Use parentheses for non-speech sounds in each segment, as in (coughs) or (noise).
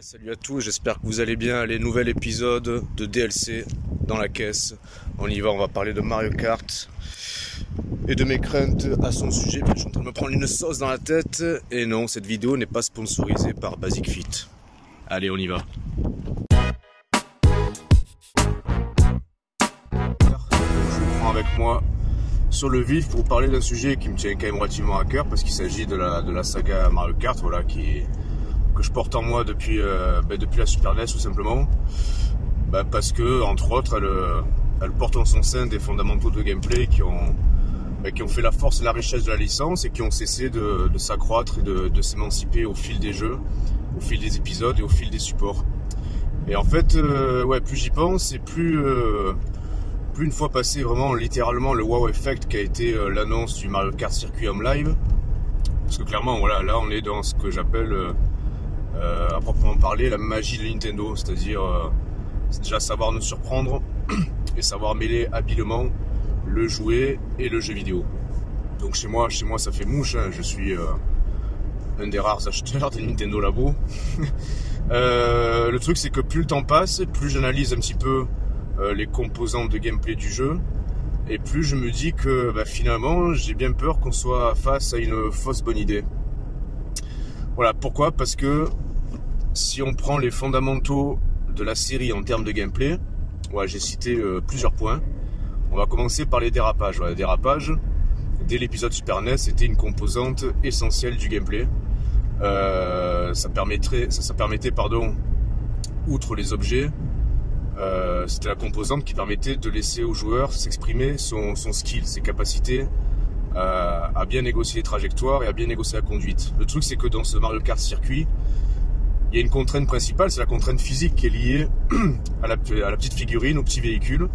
salut à tous, j'espère que vous allez bien. Les nouvel épisode de DLC dans la caisse. On y va, on va parler de Mario Kart et de mes craintes à son sujet. Je suis en train de me prendre une sauce dans la tête. Et non, cette vidéo n'est pas sponsorisée par Basic Fit. Allez, on y va. Je prends avec moi sur le vif pour parler d'un sujet qui me tient quand même relativement à cœur parce qu'il s'agit de la, de la saga Mario Kart, voilà, qui que je porte en moi depuis, euh, ben, depuis la Super NES tout simplement. Ben, parce que, entre autres, elle, porte en son sein des fondamentaux de gameplay qui ont, ben, qui ont fait la force et la richesse de la licence et qui ont cessé de, s'accroître et de, s'émanciper au fil des jeux, au fil des épisodes et au fil des supports. Et en fait, euh, ouais, plus j'y pense et plus, euh, plus une fois passé vraiment littéralement le wow effect qui a été l'annonce du Mario Kart Circuit Home Live, parce que clairement, voilà, là on est dans ce que j'appelle euh, à proprement parler, la magie de Nintendo, c'est-à-dire euh, déjà savoir nous surprendre (clears throat) et savoir mêler habilement le jouet et le jeu vidéo. Donc chez moi, chez moi ça fait mouche, hein. je suis euh, un des rares acheteurs des Nintendo Labo. (laughs) le truc c'est que plus le temps passe, plus j'analyse un petit peu les composantes de gameplay du jeu, et plus je me dis que bah, finalement j'ai bien peur qu'on soit face à une fausse bonne idée. Voilà, pourquoi? Parce que si on prend les fondamentaux de la série en termes de gameplay, j'ai cité euh, plusieurs points. On va commencer par les dérapages. les dérapages, dès l'épisode Super NES, c'était une composante essentielle du gameplay. Euh, ça, permettait, pardon, outre les objets, euh, c'était la composante qui permettait de laisser au joueur s'exprimer son, son, skill, ses capacités à bien négocier les trajectoires et à bien négocier la conduite. Le truc, c'est que dans ce Mario Kart circuit, il y a une contrainte principale, c'est la contrainte physique qui est liée (clears throat) à la, petite figurine, au petit véhicule.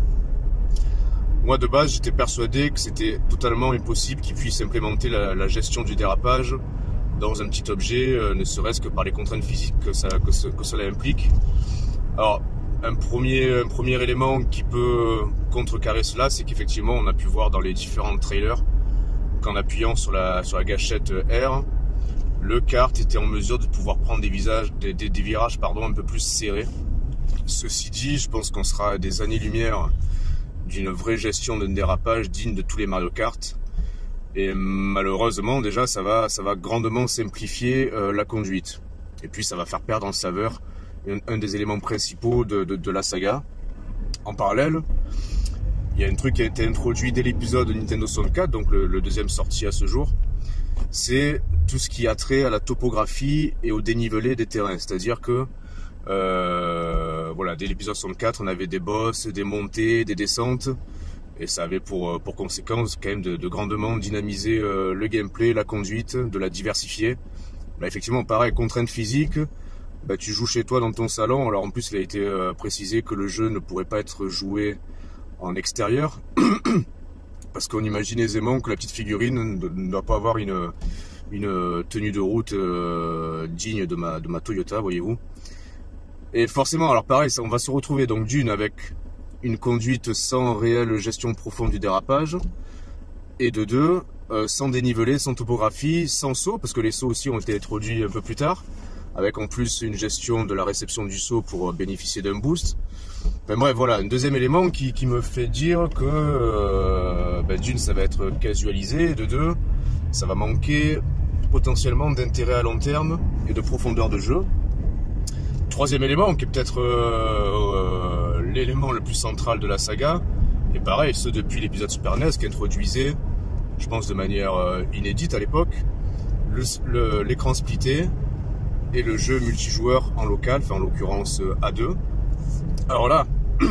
Moi, de base, j'étais persuadé que c'était totalement impossible qu'ils puissent implémenter la, gestion du dérapage dans un petit objet, euh, ne serait-ce que par les contraintes physiques que, ça, que, cela implique. Alors, un premier, un premier élément qui peut contrecarrer cela, c'est qu'effectivement, on a pu voir dans les différents trailers qu'en appuyant sur la, sur la gâchette R, le kart était en mesure de pouvoir prendre des, virages un peu plus serrés. Ceci dit, je pense qu'on sera à des années-lumière d'une vraie gestion d'un dérapage digne de tous les Mario Kart. Et malheureusement, déjà, ça va, ça va grandement simplifier euh, la conduite. Et puis, ça va faire perdre en saveur un, des éléments principaux de, la saga. En parallèle, il y a un truc qui a été introduit dès l'épisode de Nintendo 64, donc le deuxième sorti à ce jour, c'est tout ce qui a trait à la topographie et au dénivelé des terrains. C'est-à-dire que euh, voilà, dès l'épisode 64, on avait des bosses, des montées, des descentes, et ça avait pour, pour conséquence quand même de, grandement dynamiser euh, le gameplay, la conduite, de la diversifier. Là, effectivement, pareil, contrainte physique, bah, tu joues chez toi dans ton salon. Alors en plus, il a été euh, précisé que le jeu ne pourrait pas être joué en extérieur. (clears throat) parce qu'on imagine aisément que la petite figurine ne doit pas avoir une, une tenue de route euh, digne de ma, de ma Toyota, voyez-vous. Et forcément, alors pareil, on va se retrouver donc d'une avec une conduite sans réelle gestion profonde du dérapage, et de deux, euh, sans dénivelé, sans topographie, sans saut, parce que les sauts aussi ont été introduits un peu plus tard, avec en plus une gestion de la réception du saut pour bénéficier d'un boost. Ben bref, voilà, un deuxième élément qui, qui me fait dire que euh, ben d'une, ça va être casualisé, de deux, ça va manquer potentiellement d'intérêt à long terme et de profondeur de jeu. Troisième élément, qui est peut-être euh, euh, l'élément le plus central de la saga, et pareil, ce depuis l'épisode Super NES qui introduisait, je pense de manière inédite à l'époque, l'écran splitté et le jeu multijoueur en local, en l'occurrence A2, alors là, (clears throat)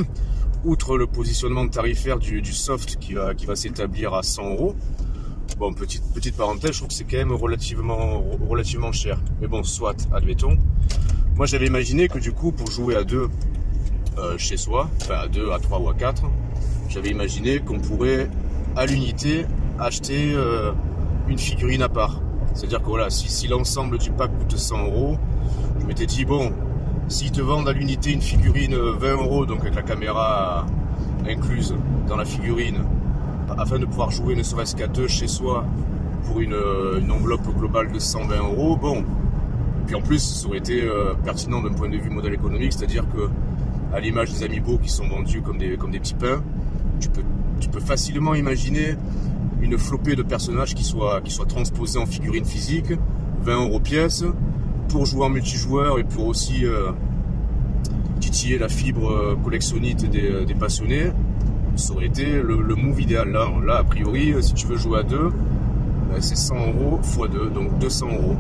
outre le positionnement tarifaire du, soft qui va, qui va s'établir à 100 euros, bon, petite, petite parenthèse, je trouve que c'est quand même relativement, relativement cher. Mais bon, soit, admettons. Moi, j'avais imaginé que du coup, pour jouer à deux euh, chez soi, enfin à deux, à trois ou à quatre, j'avais imaginé qu'on pourrait, à l'unité, acheter euh, une figurine à part. C'est-à-dire que voilà, si, si l'ensemble du pack coûte 100 euros, je m'étais dit, bon, S'ils te vendent à l'unité une figurine 20 euh, euros, donc avec la caméra incluse dans la figurine, afin de pouvoir jouer ne serait-ce qu'à deux chez soi pour une, euh, enveloppe globale de 120 euros, bon, Puis en plus, ça aurait été euh, pertinent d'un point de vue modèle économique, c'est-à-dire que à l'image des amiibo qui sont vendus comme des, comme petits pains, tu peux, facilement imaginer une flopée de personnages qui soient, qui transposés en figurines physiques, 20 euros pièce, pour jouer en multijoueur et pour aussi euh, titiller la fibre collectionnite des, passionnés, ça aurait été le, move idéal. Là, là, a priori, si tu veux jouer à deux, ben, c'est 100 euros x 2, donc 200 euros.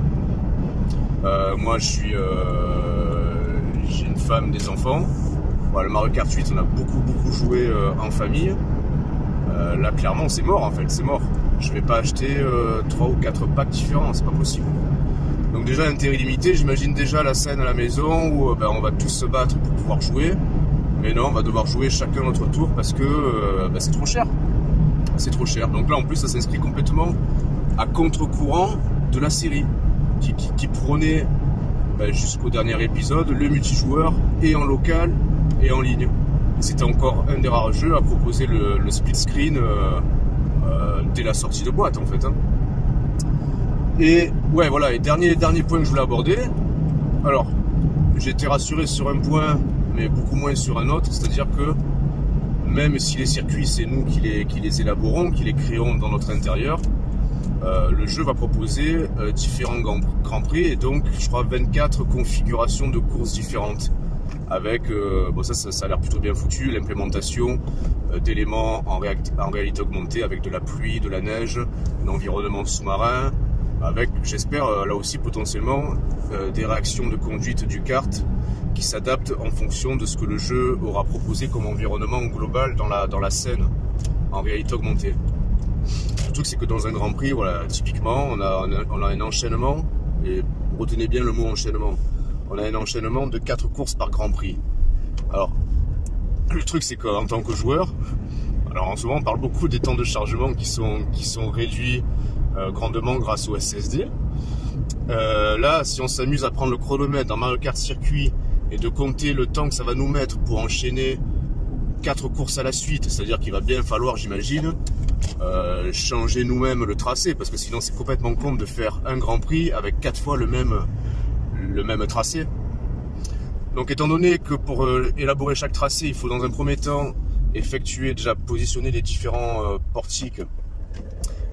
Euh, moi, je suis, euh, j'ai une femme, des enfants. Le Mario Kart 8, on a beaucoup, beaucoup joué euh, en famille. Euh, là, clairement, c'est mort en fait, c'est mort. Je vais pas acheter euh, 3 ou 4 packs différents, c'est pas possible. Donc déjà, intérêt limité, j'imagine déjà la scène à la maison où ben, on va tous se battre pour pouvoir jouer. Mais non, on va devoir jouer chacun notre tour parce que ben, c'est trop cher. C'est trop cher. Donc là, en plus, ça s'inscrit complètement à contre-courant de la série qui, qui, prônait ben, jusqu'au dernier épisode le multijoueur et en local et en ligne. C'était encore un des rares jeux à proposer le, le split screen euh, euh, dès la sortie de boîte en fait. Hein. Et ouais voilà, et dernier, dernier point que je voulais aborder. Alors, j'ai été rassuré sur un point, mais beaucoup moins sur un autre, c'est-à-dire que même si les circuits c'est nous qui les, élaborons, qui les créons dans notre intérieur, euh, le jeu va proposer euh, différents grands prix et donc je crois 24 configurations de courses différentes avec euh, bon ça, ça, a l'air plutôt bien foutu l'implémentation d'éléments en, en, réalité augmentée avec de la pluie, de la neige, un environnement sous-marin avec j'espère là aussi potentiellement des réactions de conduite du kart qui s'adaptent en fonction de ce que le jeu aura proposé comme environnement global dans la, dans la scène en réalité augmentée. Le truc, c'est que dans un Grand Prix, voilà, typiquement, on a, on a, on a un enchaînement, et retenez bien le mot enchaînement. On a un enchaînement de 4 courses par Grand Prix. Alors, le truc, c'est qu'en tant que joueur, alors en ce moment, on parle beaucoup des temps de chargement qui sont, qui sont réduits euh, grandement grâce au SSD. Euh, là, si on s'amuse à prendre le chronomètre dans Mario Kart Circuit et de compter le temps que ça va nous mettre pour enchaîner quatre courses à la suite, c'est-à-dire qu'il va bien falloir, j'imagine, euh, changer nous-mêmes le tracé, parce que sinon c'est complètement con de faire un Grand Prix avec quatre fois le même, le même tracé. Donc étant donné que pour euh, élaborer chaque tracé, il faut dans un premier temps effectuer, déjà positionner les différents euh, portiques,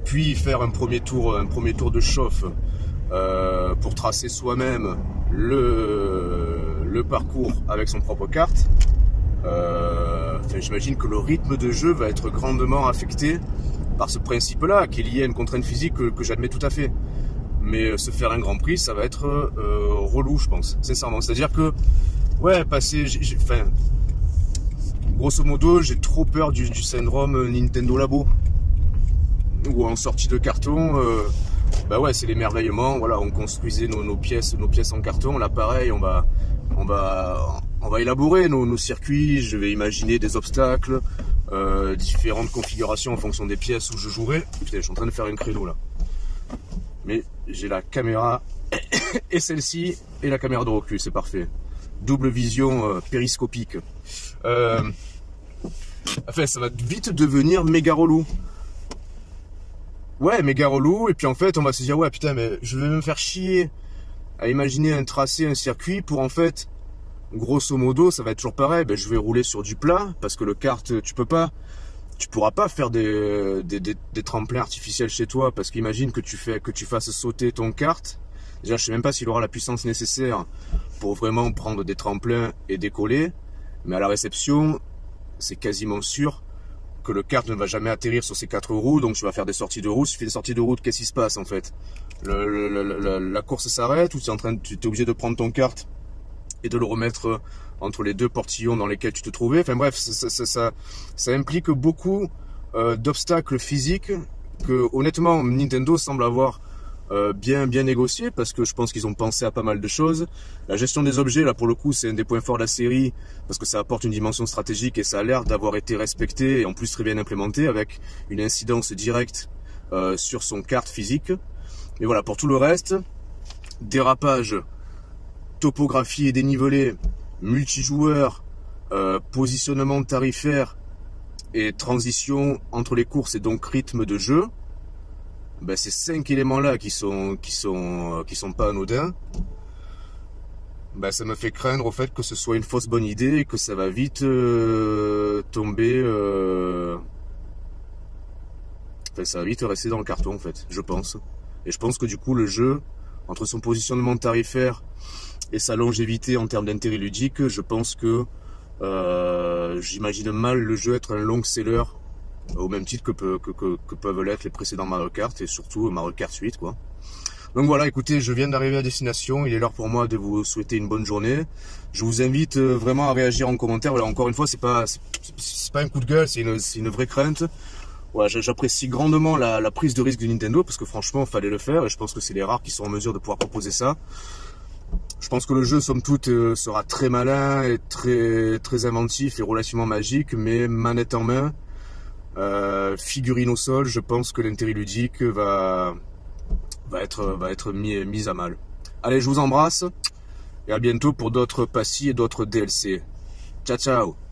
puis faire un premier tour, un premier tour de chauffe pour tracer soi-même le, le parcours avec son propre carte. Euh, j'imagine que le rythme de jeu va être grandement affecté par ce principe-là, qui est lié à une contrainte physique que, j'admets tout à fait. Mais euh, se faire un Grand Prix, ça va être euh, relou, je pense, sincèrement. C'est-à-dire que, ouais, passer, enfin, grosso modo, j'ai trop peur du, syndrome Nintendo Labo, où en sortie de carton, bah ouais, c'est l'émerveillement. Voilà, on construisait nos, nos, pièces, nos pièces en carton. Là, pareil, on va, on va, élaborer nos, nos, circuits. Je vais imaginer des obstacles, euh, différentes configurations en fonction des pièces où je jouerai. Putain, je suis en train de faire une créneau là. Mais j'ai la caméra (coughs) et celle-ci et la caméra de recul, c'est parfait. Double vision euh, périscopique. Euh, enfin, ça va vite devenir méga relou. Ouais, méga relou. Et puis en fait, on va se dire, ouais, putain, mais je vais me faire chier à imaginer un tracé, un circuit pour en fait, grosso modo, ça va être toujours pareil. Ben, je vais rouler sur du plat parce que le kart, tu peux pas, tu pourras pas faire des, des, tremplins artificiels chez toi parce qu'imagine que tu fais, que tu fasses sauter ton kart. Déjà, je sais même pas s'il aura la puissance nécessaire pour vraiment prendre des tremplins et décoller. Mais à la réception, c'est quasiment sûr que le kart ne va jamais atterrir sur ces quatre roues, donc tu vas faire des sorties de route. Si tu fais des sorties de route, qu'est-ce qui se passe en fait? Le, La course s'arrête ou tu es, en train, tu es obligé de prendre ton kart et de le remettre entre les deux portillons dans lesquels tu te trouvais? Enfin bref, ça, ça, ça, ça implique beaucoup euh, d'obstacles physiques que honnêtement Nintendo semble avoir euh, bien bien négocié parce que je pense qu'ils ont pensé à pas mal de choses. La gestion des objets là pour le coup c'est un des points forts de la série parce que ça apporte une dimension stratégique et ça a l'air d'avoir été respecté et en plus très bien implémenté avec une incidence directe euh, sur son carte physique. Mais voilà pour tout le reste, dérapage, topographie et dénivelé, multijoueur, euh, positionnement tarifaire et transition entre les courses et donc rythme de jeu ben, ces cinq éléments là qui sont qui sont qui sont pas anodins bah, ça me fait craindre au fait que ce soit une fausse bonne idée et que ça va vite euh, tomber. Euh... Enfin, ça va vite rester dans le carton en fait, je pense. Et je pense que du coup le jeu, entre son positionnement tarifaire et sa longévité en termes d'intérêt ludique, je pense que euh, j'imagine mal le jeu être un long seller au même titre que, peuvent l'être les précédents Mario Kart et surtout Mario Kart 8 quoi. Donc voilà, écoutez, je viens d'arriver à destination. Il est l'heure pour moi de vous souhaiter une bonne journée. Je vous invite euh, vraiment à réagir en commentaire. Voilà, encore une fois, c'est pas pas un coup de gueule, c'est une, vraie crainte. Voilà, j'apprécie grandement la, la, prise de risque de Nintendo parce que franchement, il fallait le faire et je pense que c'est les rares qui sont en mesure de pouvoir proposer ça. Je pense que le jeu, somme toute, euh, sera très malin et très très inventif et relativement magique, mais manette en main, euh, figurine au sol, je pense que l'intérêt ludique va va être, va être mis, mis à mal. Allez, je vous embrasse et à bientôt pour d'autres passy et d'autres DLC. Ciao ciao